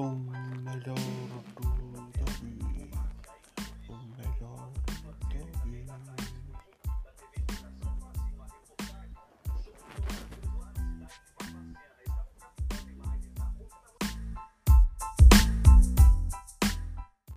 Oh, Boom, hello.